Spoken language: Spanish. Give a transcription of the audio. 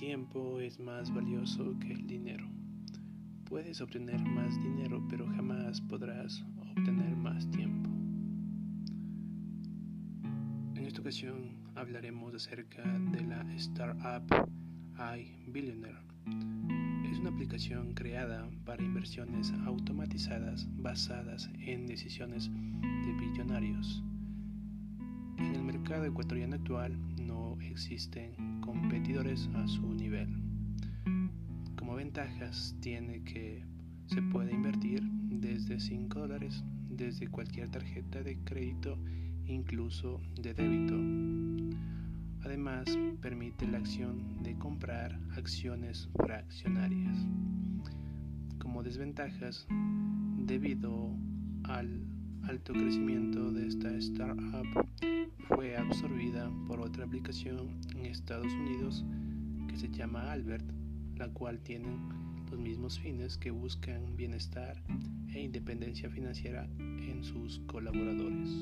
tiempo es más valioso que el dinero. Puedes obtener más dinero, pero jamás podrás obtener más tiempo. En esta ocasión hablaremos acerca de la startup iBillionaire. Es una aplicación creada para inversiones automatizadas basadas en decisiones de billonarios. En el mercado ecuatoriano actual no existen competidores a su nivel. Como ventajas tiene que se puede invertir desde 5 dólares desde cualquier tarjeta de crédito incluso de débito. Además, permite la acción de comprar acciones fraccionarias. Como desventajas, debido al alto crecimiento de esta startup, fue absorbida por otra aplicación en Estados Unidos que se llama Albert, la cual tiene los mismos fines que buscan bienestar e independencia financiera en sus colaboradores.